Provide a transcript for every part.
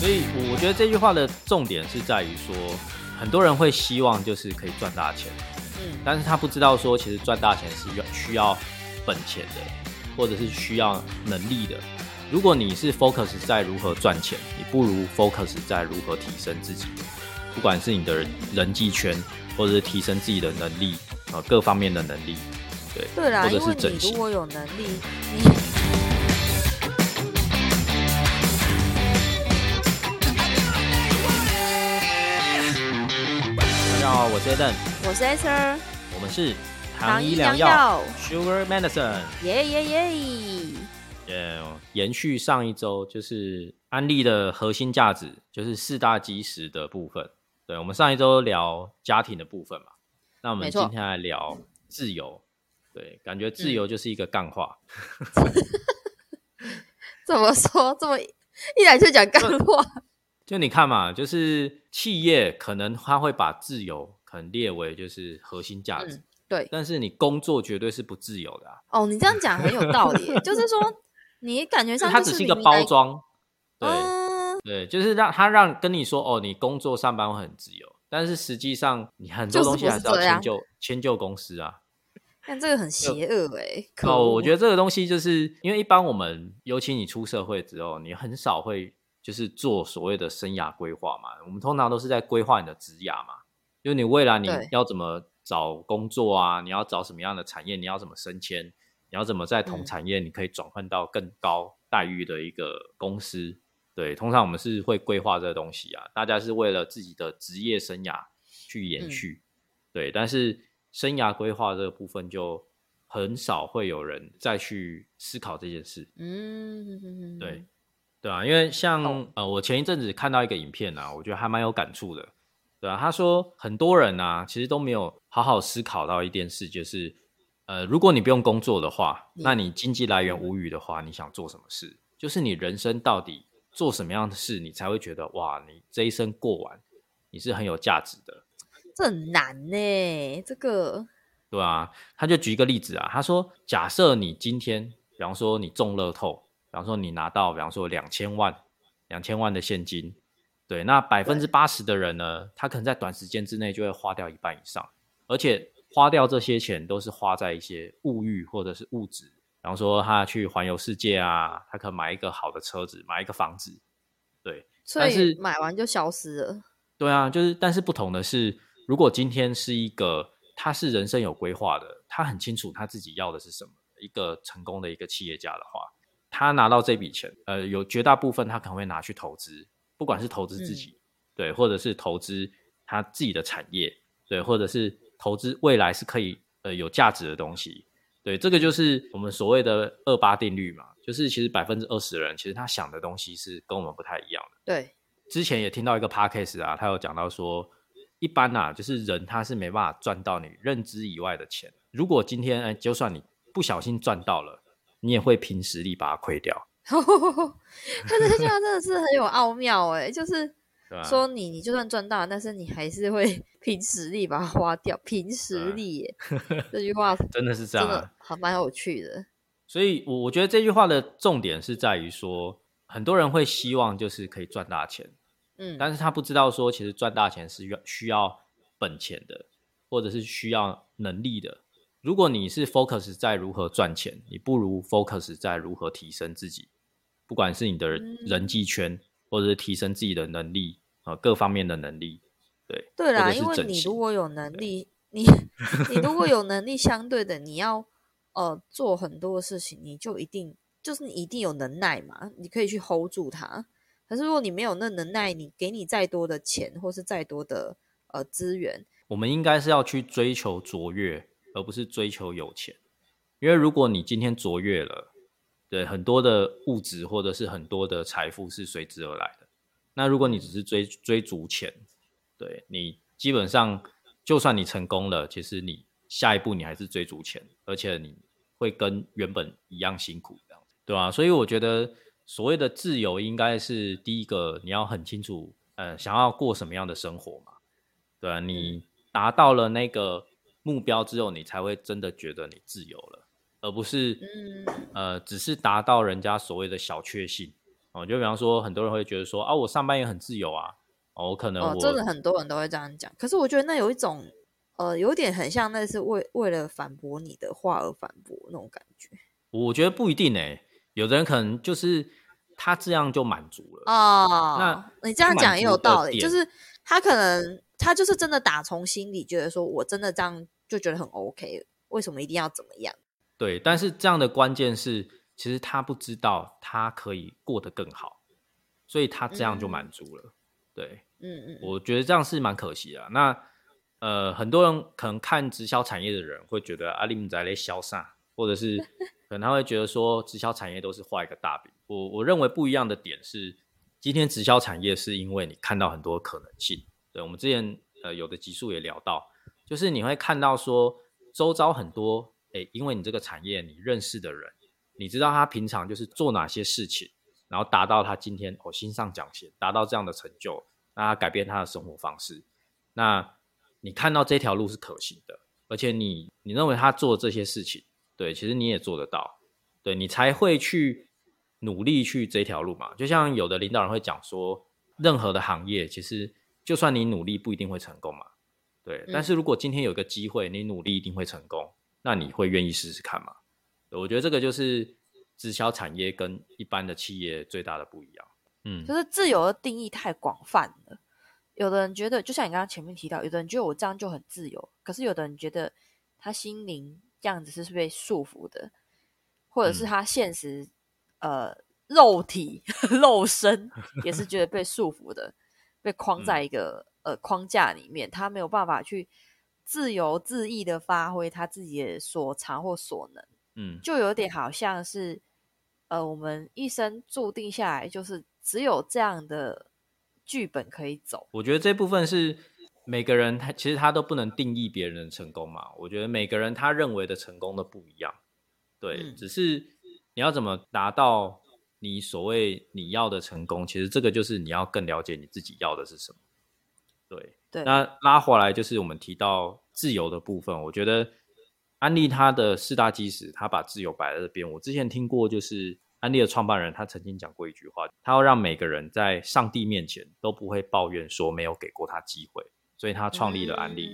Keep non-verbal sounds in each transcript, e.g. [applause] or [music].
所以我觉得这句话的重点是在于说，很多人会希望就是可以赚大钱，嗯，但是他不知道说，其实赚大钱是要需要本钱的，或者是需要能力的。如果你是 focus 在如何赚钱，你不如 focus 在如何提升自己，不管是你的人人际圈，或者是提升自己的能力啊、呃各方面的能力，对，对啦，或者是整如。果有能力，你大家好，我是 Eden，我是 Esther，我们是糖医医良良药 Sugar Medicine。耶耶耶！呃，延续上一周，就是安利的核心价值，就是四大基石的部分。对，我们上一周聊家庭的部分嘛，那我们今天来聊自由。对，感觉自由就是一个干话。[laughs] [laughs] 怎么说这么一来就讲干话？就你看嘛，就是企业可能他会把自由可能列为就是核心价值，嗯，对但是你工作绝对是不自由的啊。哦，你这样讲很有道理，[laughs] 就是说你感觉上它只是一个包，装。对，嗯，对，就是让他让跟你说哦，你工作上班会很自由，但是实际上你很多就是东西还是要迁就迁就公司啊。但这个很邪恶哎。可哦，我觉得这个东西就是因为一般我们，尤其你出社会之后，你很少会就是做所谓的生涯规划嘛。我们通常都是在规划你的职涯嘛，就是你未来你要怎么找工作啊，你要找什么样的产业，你要怎么升迁，你要怎么在同嗯产业你可以转换到更高待遇的一个公司。对，通常我们是会规划这个东西啊，大家是为了自己的职业生涯去延嗯续。对，但是生涯规划这个部分就很少会有人再去思考这件事。嗯，对，对啊，因为像、哦呃，我前一阵子看到一个影片啊，我觉得还蛮有感触的。对啊，他说很多人啊，其实都没有好好思考到一件事，就是呃，如果你不用工作的话，那你经济来源无余的话，你想做什么事？就是你人生到底做什么样的事，你才会觉得哇，你这一生过完，你是很有价值的。这很难呢，这个对啊，他就举一个例子啊，他说，假设你今天，比方说你中乐透，比方说你拿到，比方说两千万，两千万的现金，对，那百分之八十的人呢，他可能在短时间之内就会花掉一半以上，而且花掉这些钱都是花在一些物欲或者是物质，比方说他去环游世界啊，他可能买一个好的车子，买一个房子，对，所以买完就消失了。对啊，就是，但是不同的是，如果今天是一个他是人生有规划的，他很清楚他自己要的是什么，一个成功的一个企业家的话，他拿到这笔钱，呃，有绝大部分他可能会拿去投资，不管是投资自己，对，或者是投资他自己的产业，对，或者是投资未来是可以呃有价值的东西，对，这个就是我们所谓的二八定律嘛，就是其实百分之二十的人，其实他想的东西是跟我们不太一样的。对，之前也听到一个 podcast 啊，他有讲到说，一般啊，就是人他是没办法赚到你认知以外的钱。如果今天哎，就算你不小心赚到了，你也会凭实力把它亏掉，但是这样真的是很有奥妙哎，就是说你你就算赚大，但是你还是会 [laughs] 凭实力把它花掉，凭实力耶。这句话 [laughs] 真的是这样。还蛮有趣的。所以我，我觉得这句话的重点是在于说，很多人会希望就是可以赚大钱，嗯，但是他不知道说，其实赚大钱是要需要本钱的，或者是需要能力的。如果你是 focus 在如何赚钱，你不如 focus 在如何提升自己，不管是你的人际圈，或者是提升自己的能力啊、呃各方面的能力。对，对啦，因为 [laughs] 你如果有能力，你你如果有能力，相对的你要呃做很多事情，你就一定就是你一定有能耐嘛，你可以去 hold 住它。可是如果你没有那能耐，你给你再多的钱或是再多的呃资源，我们应该是要去追求卓越，而不是追求有钱。因为如果你今天卓越了，对很多的物质或者是很多的财富是随之而来的。那如果你只是追追逐钱，对你基本上就算你成功了，其实你下一步你还是追逐钱，而且你会跟原本一样辛苦，这样子，对吧、所以我觉得所谓的自由，应该是第一个你要很清楚呃想要过什么样的生活嘛，对啊，你达到了那个目标之后，你才会真的觉得你自由了，而不是呃只是达到人家所谓的小确幸哦。就比方说，很多人会觉得说啊，我上班也很自由啊，哦，我可能我真的很多人都会这样讲。可是我觉得那有一种呃，有点很像那是为为了反驳你的话而反驳那种感觉。我觉得不一定诶，有的人可能就是他这样就满足了哦。那你这样讲也有道理，就是他可能他就是真的打从心里觉得说，我真的这样就觉得很 OK，为什么一定要怎么样？对，但是这样的关键是，其实他不知道他可以过得更好，所以他这样就满足了。对，嗯嗯，我觉得这样是蛮可惜的。那呃，很多人可能看直销产业的人会觉得阿里姆在咧销散，或者是。[laughs] 可能他会觉得说，直销产业都是画一个大饼。我我认为不一样的点是，今天直销产业是因为你看到很多可能性。对，我们之前呃有的集数也聊到，就是你会看到说，周遭很多哎，因为你这个产业你认识的人，你知道他平常就是做哪些事情，然后达到他今天哦新上讲线，达到这样的成就，那他改变他的生活方式。那你看到这条路是可行的，而且你你认为他做这些事情。对，其实你也做得到，对你才会去努力去这条路嘛。就像有的领导人会讲说，任何的行业，其实就算你努力，不一定会成功嘛。对，但是如果今天有个机会，你努力一定会成功，那你会愿意试试看吗？我觉得这个就是直销产业跟一般的企业最大的不一样。嗯，就是自由的定义太广泛了。有的人觉得，就像你刚刚前面提到，有的人觉得我这样就很自由，可是有的人觉得他心灵。这样子是被束缚的，或者是他现实呃肉体肉身 [laughs] 也是觉得被束缚的，被框在一个呃框架里面，他没有办法去自由自意的发挥他自己的所长或所能，嗯，就有点好像是呃我们一生注定下来就是只有这样的剧本可以走。我觉得这部分是。每个人他其实他都不能定义别人的成功嘛，我觉得每个人他认为的成功都不一样，对，只是你要怎么达到你所谓你要的成功，其实这个就是你要更了解你自己要的是什么，对，那拉回来就是我们提到自由的部分，我觉得安利他的四大基石，他把自由摆在这边。我之前听过，就是安利的创办人他曾经讲过一句话，他要让每个人在上帝面前都不会抱怨说没有给过他机会。所以他创立了安利，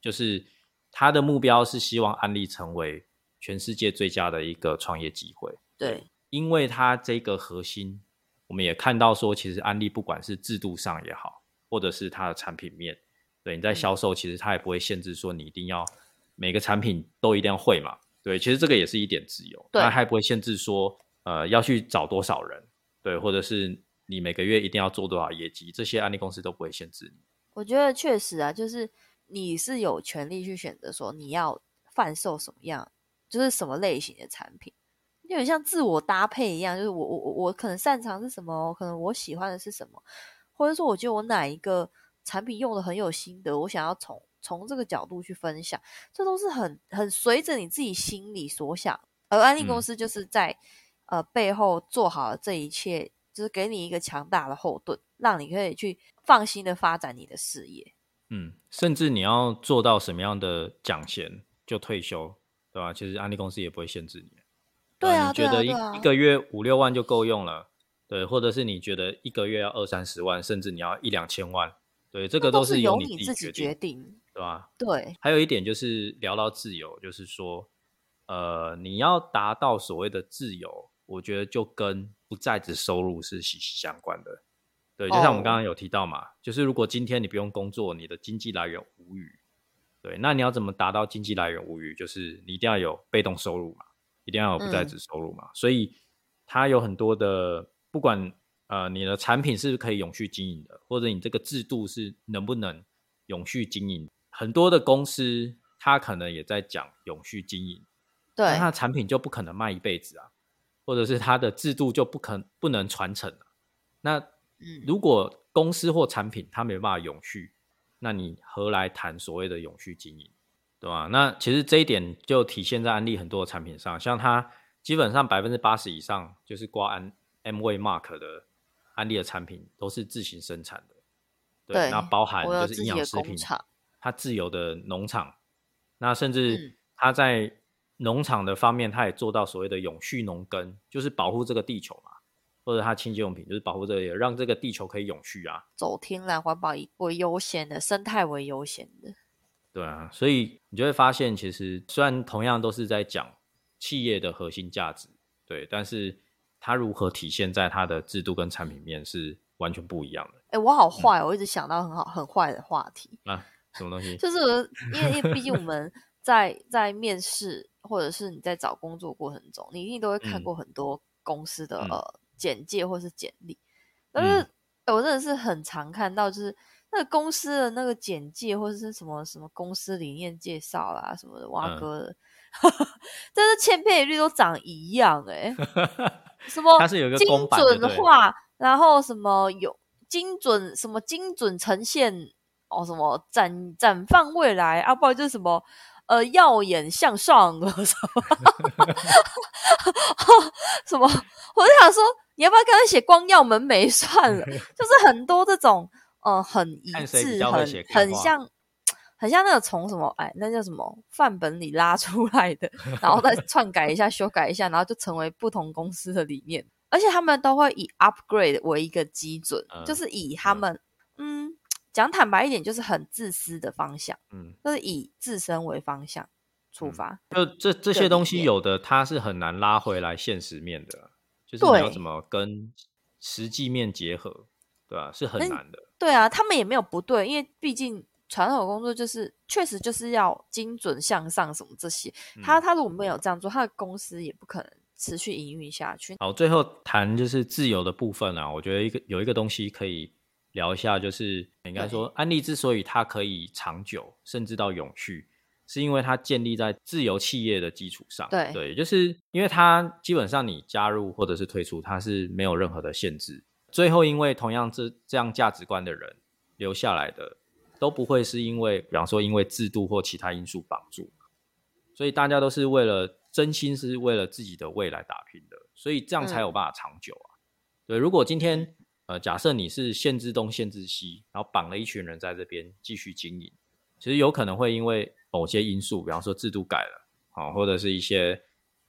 就是他的目标是希望安利成为全世界最佳的一个创业机会。对，因为他这个核心，我们也看到说，其实安利不管是制度上也好，或者是它的产品面，对你在销售，其实它也不会限制说你一定要每个产品都一定要会嘛。对，其实这个也是一点自由，它还不会限制说，呃，要去找多少人，对，或者是你每个月一定要做多少业绩，这些安利公司都不会限制你。我觉得确实啊，就是你是有权利去选择说你要贩售什么样，就是什么类型的产品，有点像自我搭配一样。就是我我我我可能擅长是什么，可能我喜欢的是什么，或者说我觉得我哪一个产品用的很有心得，我想要从从这个角度去分享，这都是很很随着你自己心里所想。而安利公司就是在呃背后做好了这一切。就是给你一个强大的后盾，让你可以去放心的发展你的事业。嗯，甚至你要做到什么样的奖钱就退休，对吧？其实安利公司也不会限制你。对啊，你觉得一一个月五六万就够用了，对？或者是你觉得一个月要二三十万，甚至你要一两千万，对？这个都是由你自己决定，对吧？对。还有一点就是聊到自由，就是说，呃，你要达到所谓的自由。我觉得就跟不在职收入是息息相关的，对，就像我们刚刚有提到嘛，就是如果今天你不用工作，你的经济来源无余，对，那你要怎么达到经济来源无余？就是你一定要有被动收入嘛，一定要有不在职收入嘛，所以它有很多的，不管呃你的产品是不是可以永续经营的，或者你这个制度是能不能永续经营，很多的公司它可能也在讲永续经营，对，它的产品就不可能卖一辈子啊。或者是它的制度就不可不能传承了。那如果公司或产品它没办法永续，那你何来谈所谓的永续经营，对吧？那其实这一点就体现在安利很多的产品上，像它基本上百分之八十以上就是挂安 M V Mark 的安利的产品都是自行生产的，对那包含就是营养食品，工厂，它自有的农场，那甚至嗯它在农场的方面，它也做到所谓的永续农耕，就是保护这个地球嘛，或者它清洁用品就是保护这个，让这个地球可以永续啊。走天然环保为优先的，生态为优先的。对啊，所以你就会发现，其实虽然同样都是在讲企业的核心价值，对，但是它如何体现在它的制度跟产品面是完全不一样的。哎、我好坏哦，我一直想到很好很坏的话题，啊，什么东西？[laughs] 就是因为因为毕竟我 [laughs] 们在在面试或者是你在找工作过程中，你一定都会看嗯。过很多公司的、嗯。呃简介或是简历，但是、我真的是很常看到，就是那个公司的那个简介或者是什么什么公司理念介绍啦什么的，挖嗯。哥的，[laughs] 但是千篇一律都长一样哎、[laughs] 什么它是有一个精准化，然后什么有精准什么精准呈现哦，什么展展放未来啊，不然就是什么呃耀眼向上什么 [laughs] 什么，我就想说，你要不要干脆写光耀门楣算了？就是很多这种呃很一致，很很像。很像那个从什么哎，那叫什么范本里拉出来的，然后再 [laughs] 篡改一下、修改一下，然后就成为不同公司的理念。而且他们都会以 upgrade 为一个基准，嗯就是以他们嗯讲坦白一点，就是很自私的方向，嗯，就是以自身为方向出发。就这这些东西有的它是很难拉回来现实面的，就是你要怎么跟实际面结合，对吧、是很难的。对啊，他们也没有不对，因为毕竟传统工作就是确实就是要精准向上什么这些。他嗯他如果没有这样做，他的公司也不可能持续营运下去。好，最后谈就是自由的部分啊，我觉得一个有一个东西可以聊一下，就是应该说安利之所以它可以长久，甚至到永续，是因为它建立在自由企业的基础上。对对，就是因为它基本上你加入或者是退出，它是没有任何的限制。最后，因为同样这这样价值观的人留下来的，都不会是因为，比方说因为制度或其他因素绑住，所以大家都是为了真心是为了自己的未来打拼的，所以这样才有办法长久啊。对，如果今天呃假设你是限制东限制西，然后绑了一群人在这边继续经营，其实有可能会因为某些因素，比方说制度改了啊、或者是一些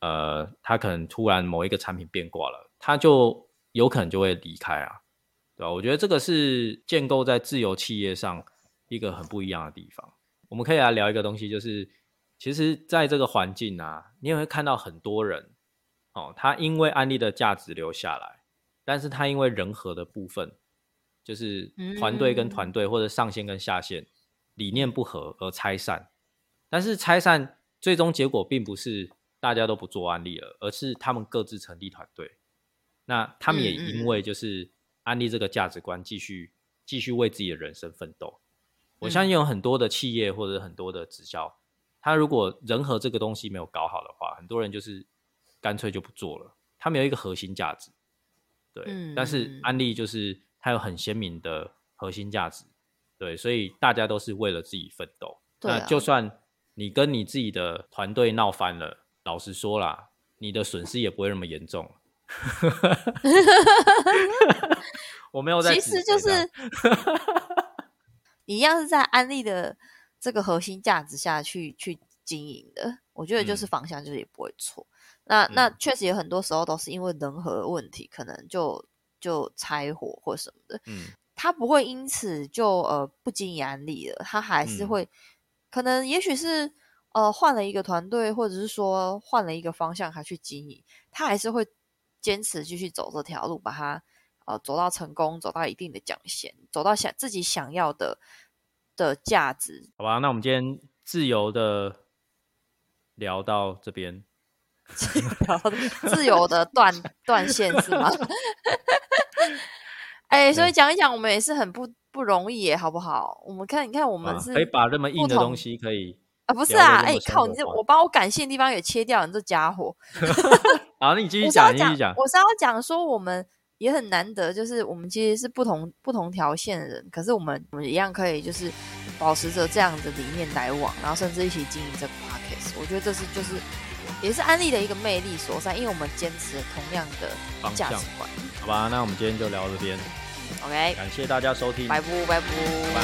呃他可能突然某一个产品变卦了，他就有可能就会离开啊，对吧？我觉得这个是建构在自由企业上一个很不一样的地方。我们可以来聊一个东西，就是其实在这个环境啊，你也会看到很多人哦，他因为安利的价值留下来，但是他因为人和的部分，就是团队跟嗯团队或者上线跟下线理念不合而拆散。但是拆散最终结果并不是大家都不做安利了，而是他们各自成立团队。那他们也因为就是安利这个价值观，继续继续为自己的人生奋斗。我相信有很多的企业或者很多的直销，他如果人和这个东西没有搞好的话，很多人就是干脆就不做了。他没有一个核心价值，对。嗯但是嗯安利就是它有很鲜明的核心价值，对，所以大家都是为了自己奋斗。那就算你跟你自己的团队闹翻了，老实说啦，你的损失也不会那么严重。[laughs] 我没有在其实就是一样是在安利的这个核心价值下去去经营的。我觉得就是嗯方向就是也不会错。那那嗯确实有很多时候都是因为人和的问题，可能就就拆伙或什么的。嗯他不会因此就呃不经营安利了，他还是嗯会、可能也许是呃换了一个团队，或者是说换了一个方向，还去经营，他还是会坚持继续走这条路，把它呃走到成功，走到一定的奖衔，走到想自己想要的的价值。好吧，那我们今天自由的聊到这边。[laughs] 自由的断断线是吗？[laughs] 哎、所以讲一讲，我们也是很不不容易耶，好不好？我们看，你看，我们啊是可以把这么硬的东西可以啊，不是啊，哎、靠！你这我把我感谢的地方也切掉，你这家伙！[laughs] 好，那你继续讲，你继续讲。我是要讲说，我们也很难得，就是我们其实是不同不同条线的人，可是我们我们一样可以就是保持着这样的理念来往，然后甚至一起经营这个 podcast。我觉得这是就是也是安利的一个魅力所在，因为我们坚持同样的价值观。好吧，那我们今天就聊到这边。OK，感谢大家收听，拜拜拜不。拜。